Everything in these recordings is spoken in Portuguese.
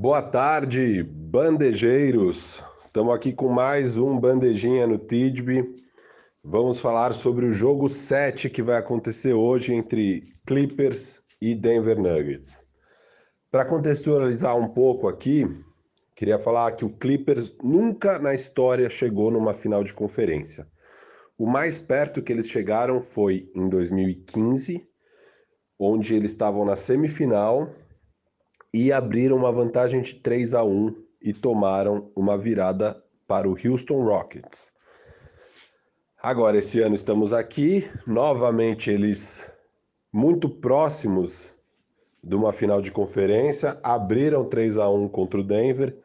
Boa tarde, bandejeiros. Estamos aqui com mais um Bandejinha no Tidby. Vamos falar sobre o jogo 7 que vai acontecer hoje entre Clippers e Denver Nuggets. Para contextualizar um pouco aqui, queria falar que o Clippers nunca na história chegou numa final de conferência. O mais perto que eles chegaram foi em 2015, onde eles estavam na semifinal e abriram uma vantagem de 3 a 1 e tomaram uma virada para o Houston Rockets. Agora, esse ano estamos aqui, novamente eles muito próximos de uma final de conferência, abriram 3 a 1 contra o Denver.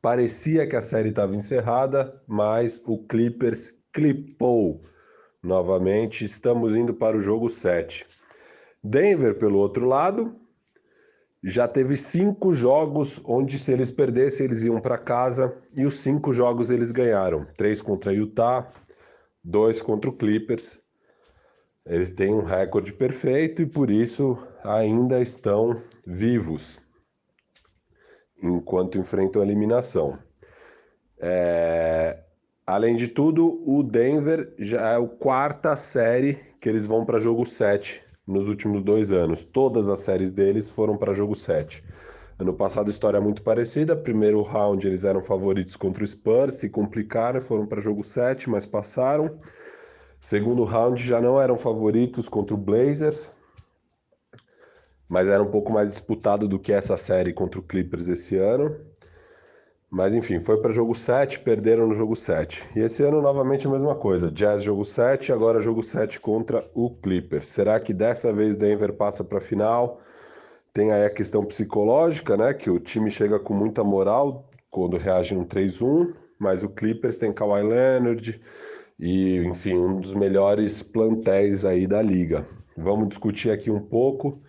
Parecia que a série estava encerrada, mas o Clippers clipou novamente. Estamos indo para o jogo 7. Denver, pelo outro lado, já teve cinco jogos onde, se eles perdessem, eles iam para casa e os cinco jogos eles ganharam: três contra Utah, dois contra o Clippers. Eles têm um recorde perfeito e por isso ainda estão vivos enquanto enfrentam a eliminação. É... Além de tudo, o Denver já é a quarta série que eles vão para jogo 7 nos últimos dois anos. Todas as séries deles foram para jogo 7. Ano passado, história muito parecida. Primeiro round, eles eram favoritos contra o Spurs, se complicaram, foram para jogo 7, mas passaram. Segundo round, já não eram favoritos contra o Blazers, mas era um pouco mais disputado do que essa série contra o Clippers esse ano. Mas enfim, foi para jogo 7, perderam no jogo 7. E esse ano novamente a mesma coisa. Jazz jogo 7, agora jogo 7 contra o Clippers. Será que dessa vez Denver passa para a final? Tem aí a questão psicológica, né, que o time chega com muita moral quando reage um 3-1, mas o Clippers tem Kawhi Leonard e, enfim, um dos melhores plantéis aí da liga. Vamos discutir aqui um pouco,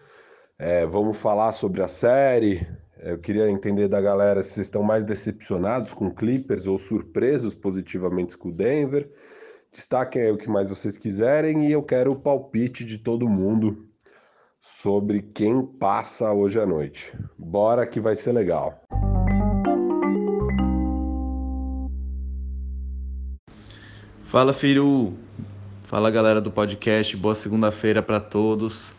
é, vamos falar sobre a série, eu queria entender da galera se vocês estão mais decepcionados com Clippers ou surpresos positivamente com o Denver. Destaquem aí o que mais vocês quiserem e eu quero o palpite de todo mundo sobre quem passa hoje à noite. Bora que vai ser legal. Fala, filho. Fala, galera do podcast. Boa segunda-feira para todos.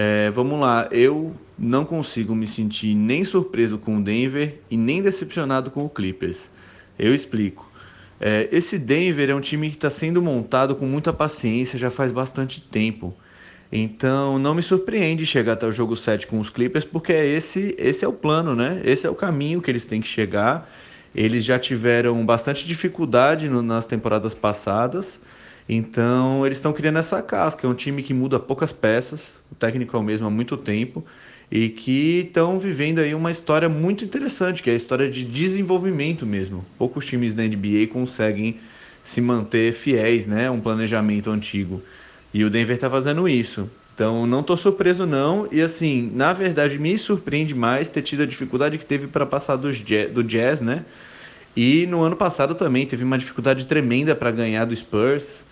É, vamos lá, eu não consigo me sentir nem surpreso com o Denver e nem decepcionado com o Clippers. Eu explico. É, esse Denver é um time que está sendo montado com muita paciência já faz bastante tempo. Então não me surpreende chegar até o jogo 7 com os Clippers, porque esse, esse é o plano, né? Esse é o caminho que eles têm que chegar. Eles já tiveram bastante dificuldade no, nas temporadas passadas. Então, eles estão criando essa casca. É um time que muda poucas peças, o técnico é o mesmo há muito tempo, e que estão vivendo aí uma história muito interessante, que é a história de desenvolvimento mesmo. Poucos times da NBA conseguem se manter fiéis, né, um planejamento antigo. E o Denver está fazendo isso. Então, não estou surpreso não, e assim, na verdade me surpreende mais ter tido a dificuldade que teve para passar do jazz, do jazz, né? E no ano passado também teve uma dificuldade tremenda para ganhar do Spurs.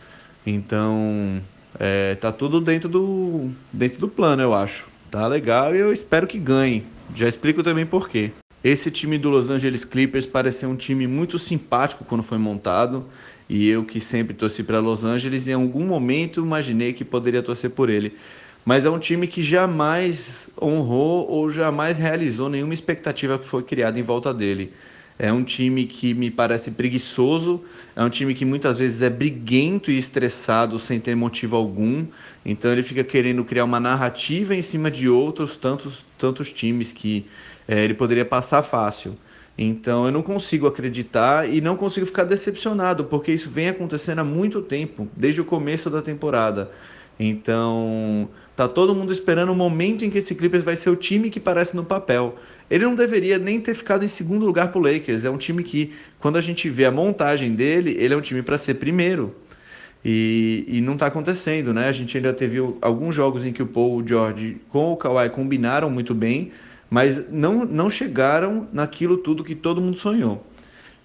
Então, é, tá tudo dentro do, dentro do plano, eu acho. Tá legal e eu espero que ganhe. Já explico também por quê. Esse time do Los Angeles Clippers pareceu um time muito simpático quando foi montado. E eu que sempre torci para Los Angeles, em algum momento imaginei que poderia torcer por ele. Mas é um time que jamais honrou ou jamais realizou nenhuma expectativa que foi criada em volta dele. É um time que me parece preguiçoso, é um time que muitas vezes é briguento e estressado sem ter motivo algum. Então ele fica querendo criar uma narrativa em cima de outros tantos, tantos times que é, ele poderia passar fácil. Então eu não consigo acreditar e não consigo ficar decepcionado, porque isso vem acontecendo há muito tempo, desde o começo da temporada. Então, tá todo mundo esperando o momento em que esse Clippers vai ser o time que parece no papel. Ele não deveria nem ter ficado em segundo lugar pro Lakers. É um time que, quando a gente vê a montagem dele, ele é um time para ser primeiro. E, e não está acontecendo, né? A gente ainda teve alguns jogos em que o Paul George com o Kawhi combinaram muito bem, mas não, não chegaram naquilo tudo que todo mundo sonhou.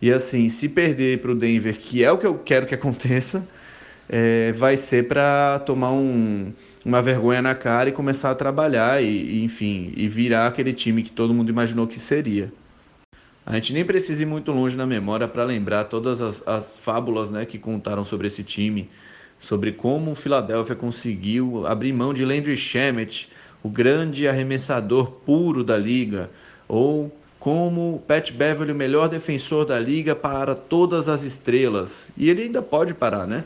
E assim, se perder para o Denver, que é o que eu quero que aconteça, é, vai ser para tomar um, uma vergonha na cara e começar a trabalhar e, enfim, e virar aquele time que todo mundo imaginou que seria. A gente nem precisa ir muito longe na memória para lembrar todas as, as fábulas né, que contaram sobre esse time, sobre como o Philadelphia conseguiu abrir mão de Landry Shamet, o grande arremessador puro da liga, ou como Pat Beverly, o melhor defensor da liga para todas as estrelas. E ele ainda pode parar, né?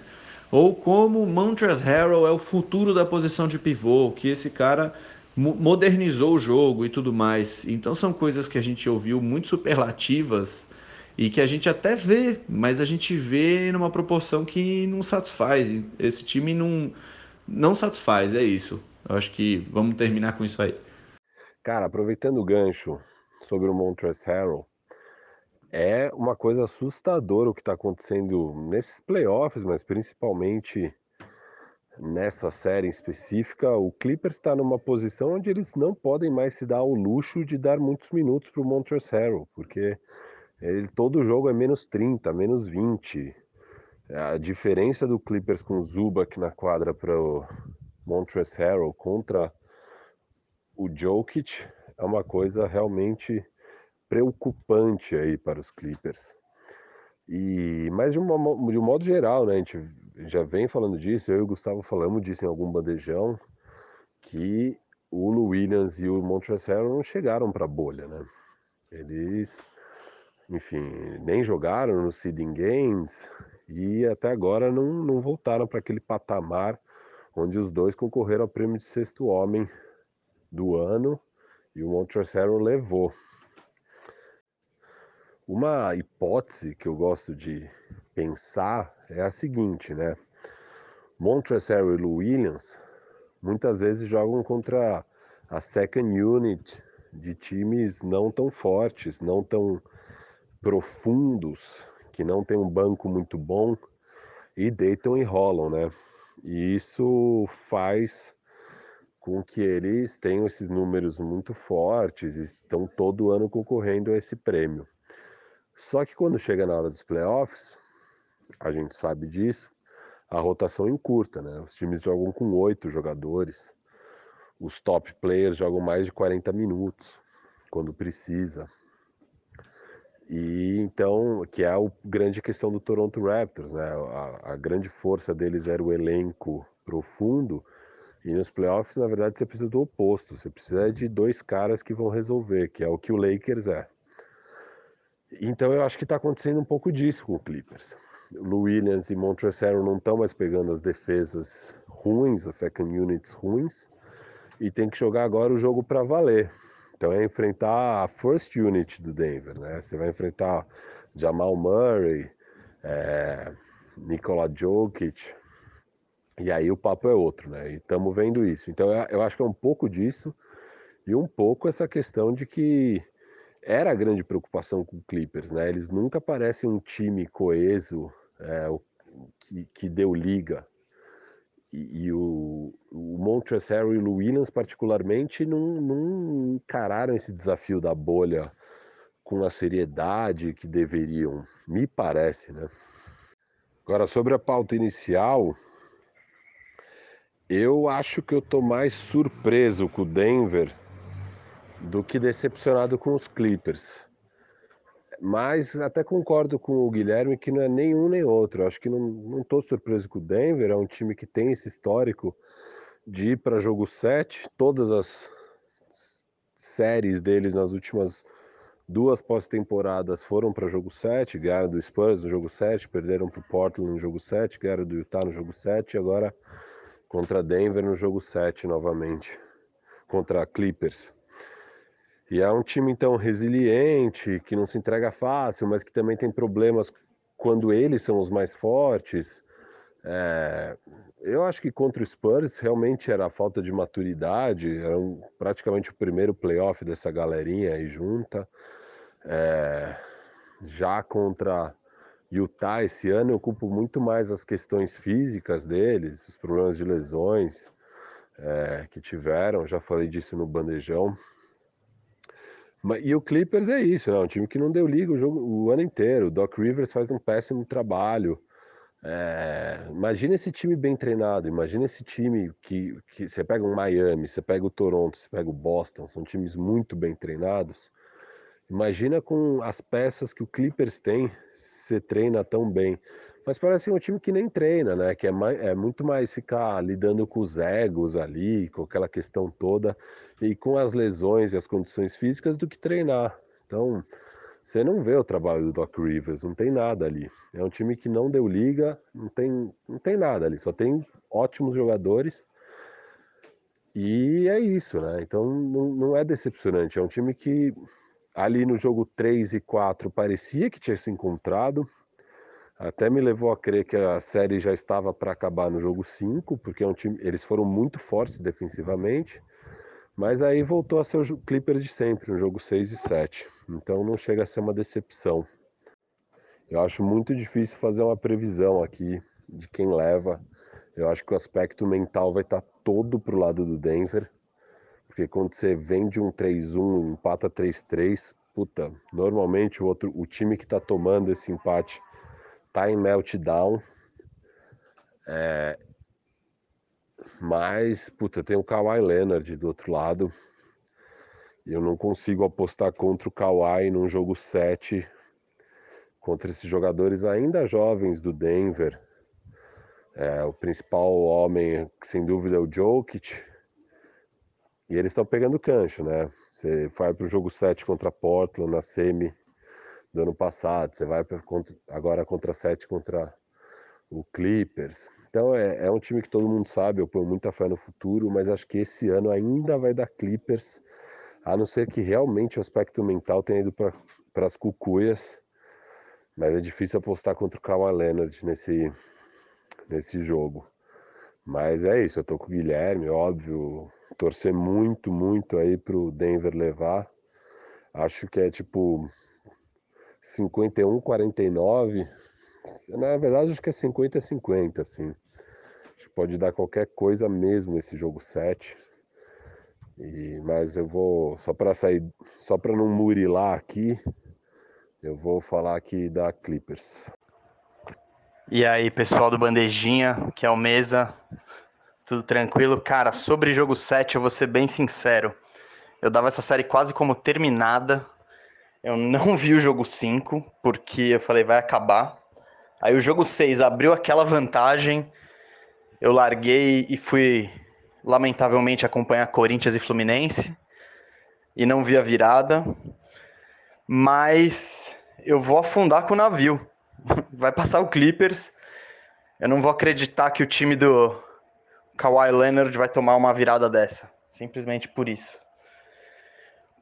Ou como Montrezl Harrell é o futuro da posição de pivô, que esse cara modernizou o jogo e tudo mais. Então são coisas que a gente ouviu muito superlativas e que a gente até vê, mas a gente vê numa proporção que não satisfaz. Esse time não, não satisfaz, é isso. Eu acho que vamos terminar com isso aí. Cara, aproveitando o gancho sobre o Montrezl Harrell, é uma coisa assustadora o que está acontecendo nesses playoffs, mas principalmente nessa série específica, o Clippers está numa posição onde eles não podem mais se dar o luxo de dar muitos minutos para o Montrezl Harrell, porque ele, todo jogo é menos 30, menos 20. A diferença do Clippers com o Zubac na quadra para o Montrezl Harrell contra o Jokic é uma coisa realmente preocupante aí para os Clippers. E, mas de, de um modo geral, né, a gente já vem falando disso, eu e o Gustavo falamos disso em algum bandejão, que o Lu Williams e o Montrezl não chegaram para a bolha, né? Eles, enfim, nem jogaram no seeding games e até agora não, não voltaram para aquele patamar onde os dois concorreram ao prêmio de sexto homem do ano e o Montrezl levou. Uma hipótese que eu gosto de pensar é a seguinte, né? Montrezl e Lou Williams muitas vezes jogam contra a second unit de times não tão fortes, não tão profundos, que não tem um banco muito bom e deitam e rolam, né? E isso faz com que eles tenham esses números muito fortes e estão todo ano concorrendo a esse prêmio. Só que quando chega na hora dos playoffs, a gente sabe disso, a rotação encurta, né? Os times jogam com oito jogadores, os top players jogam mais de 40 minutos quando precisa. E então, que é a grande questão do Toronto Raptors, né? A, a grande força deles era o elenco profundo, e nos playoffs, na verdade, você precisa do oposto, você precisa de dois caras que vão resolver, que é o que o Lakers é. Então eu acho que está acontecendo um pouco disso com o Clippers. Lou Williams e Montrezl não estão mais pegando as defesas ruins, as second units ruins, e tem que jogar agora o jogo para valer. Então é enfrentar a first unit do Denver, né? Você vai enfrentar Jamal Murray, é, Nikola Jokic, e aí o papo é outro, né? E estamos vendo isso. Então eu acho que é um pouco disso e um pouco essa questão de que era a grande preocupação com o Clippers, né? Eles nunca parecem um time coeso é, que, que, deu liga. E, e o, o e o Williams, particularmente, não, não encararam esse desafio da bolha com a seriedade que deveriam, me parece, né? Agora, sobre a pauta inicial, eu acho que eu tô mais surpreso com o Denver do que decepcionado com os Clippers. Mas até concordo com o Guilherme que não é nenhum nem outro. Acho que não, tô surpreso com o Denver, é um time que tem esse histórico de ir para jogo 7. Todas as séries deles nas últimas duas pós-temporadas foram para jogo 7, ganharam do Spurs no jogo 7, perderam para o Portland no jogo 7, ganharam do Utah no jogo 7 e agora contra Denver no jogo 7 novamente, contra Clippers. E é um time então resiliente, que não se entrega fácil, mas que também tem problemas quando eles são os mais fortes. É, eu acho que contra o Spurs realmente era a falta de maturidade, era um, praticamente o primeiro playoff dessa galerinha aí junta. É, já contra Utah esse ano eu culpo muito mais as questões físicas deles, os problemas de lesões é, que tiveram, já falei disso no bandejão. E o Clippers é isso, né? Um time que não deu liga o, jogo, o ano inteiro. O Doc Rivers faz um péssimo trabalho. É, imagina esse time bem treinado, imagina esse time que, que você pega um Miami, você pega o Toronto, você pega o Boston, são times muito bem treinados Imagina com as peças que o Clippers tem, você treina tão bem. Mas parece um time que nem treina, né? Que é, mais, é muito mais ficar lidando com os egos ali, com aquela questão toda, e com as lesões e as condições físicas do que treinar. Então, você não vê o trabalho do Doc Rivers, não tem nada ali. É um time que não deu liga, não tem, não tem nada ali, só tem ótimos jogadores. E é isso, né? Então não, não é decepcionante. É um time que ali no jogo 3 e 4 parecia que tinha se encontrado. Até me levou a crer que a série já estava para acabar no jogo 5, porque é um time, eles foram muito fortes defensivamente. Mas aí voltou a ser o Clippers de sempre, no jogo 6 e 7. Então não chega a ser uma decepção. Eu acho muito difícil fazer uma previsão aqui de quem leva. Eu acho que o aspecto mental vai estar tá todo pro lado do Denver. Porque quando você vende um 3-1, empata 3-3, puta, normalmente o outro, o time que tá tomando esse empate tá em meltdown. É, mas, puta, tem o Kawhi Leonard do outro lado. E eu não consigo apostar contra o Kawhi num jogo 7 contra esses jogadores ainda jovens do Denver. É, o principal homem, sem dúvida, é o Jokic. E eles estão pegando cancho, né? Você vai para o jogo 7 contra Portland na semi do ano passado, você vai pra, agora contra 7 contra o Clippers. Então é, é, um time que todo mundo sabe, eu ponho muita fé no futuro, mas acho que esse ano ainda vai dar Clippers, a não ser que realmente o aspecto mental tenha ido para as cucuias. Mas é difícil apostar contra o Kawhi Leonard nesse, nesse jogo. Mas é isso, eu tô com o Guilherme, óbvio, torcer muito, muito aí pro Denver levar. Acho que é tipo 51 49. Na verdade, acho que é 50 50, assim pode dar qualquer coisa mesmo esse jogo 7. E, mas eu vou só para sair, só para não murilar aqui, eu vou falar aqui da Clippers. E aí, pessoal do Bandejinha, que é o Mesa, tudo tranquilo? Cara, sobre jogo 7, eu vou ser bem sincero. Eu dava essa série quase como terminada. Eu não vi o jogo 5, porque eu falei, vai acabar. Aí o jogo 6 abriu aquela vantagem eu larguei e fui, lamentavelmente, acompanhar Corinthians e Fluminense e não vi a virada. Mas eu vou afundar com o navio. Vai passar o Clippers. Eu não vou acreditar que o time do Kawhi Leonard vai tomar uma virada dessa. Simplesmente por isso.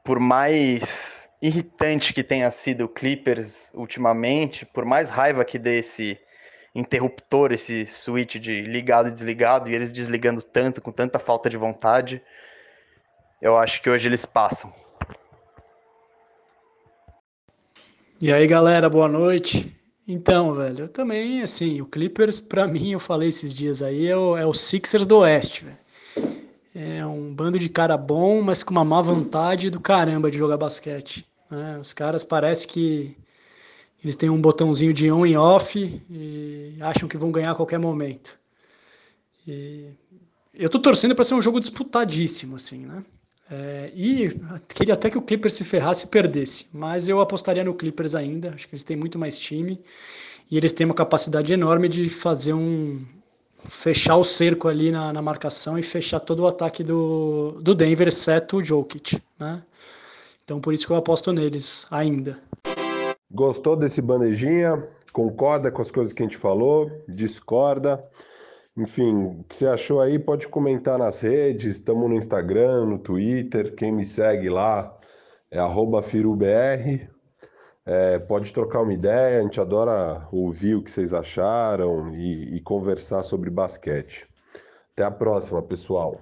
Por mais irritante que tenha sido o Clippers ultimamente, por mais raiva que dê esse interruptor, esse switch de ligado e desligado, e eles desligando tanto, com tanta falta de vontade. Eu acho que hoje eles passam. E aí, galera, boa noite. Então, velho, eu também, assim, o Clippers, para mim, eu falei esses dias aí, é o, é o Sixers do Oeste, velho. É um bando de cara bom, mas com uma má vontade do caramba de jogar basquete. Né? Os caras parece que eles têm um botãozinho de on e off e acham que vão ganhar a qualquer momento. E eu tô torcendo para ser um jogo disputadíssimo, assim, né? É, e queria até que o Clippers se ferrasse e perdesse, mas eu apostaria no Clippers ainda. Acho que eles têm muito mais time e eles têm uma capacidade enorme de fazer um. fechar o cerco ali na, na marcação e fechar todo o ataque do, do Denver, exceto o Jokic, né? Então por isso que eu aposto neles ainda. Gostou desse bandejinha? Concorda com as coisas que a gente falou? Discorda? Enfim, o que você achou aí pode comentar nas redes, estamos no Instagram, no Twitter, quem me segue lá é FiruBR. É, pode trocar uma ideia, a gente adora ouvir o que vocês acharam e, e conversar sobre basquete. Até a próxima, pessoal.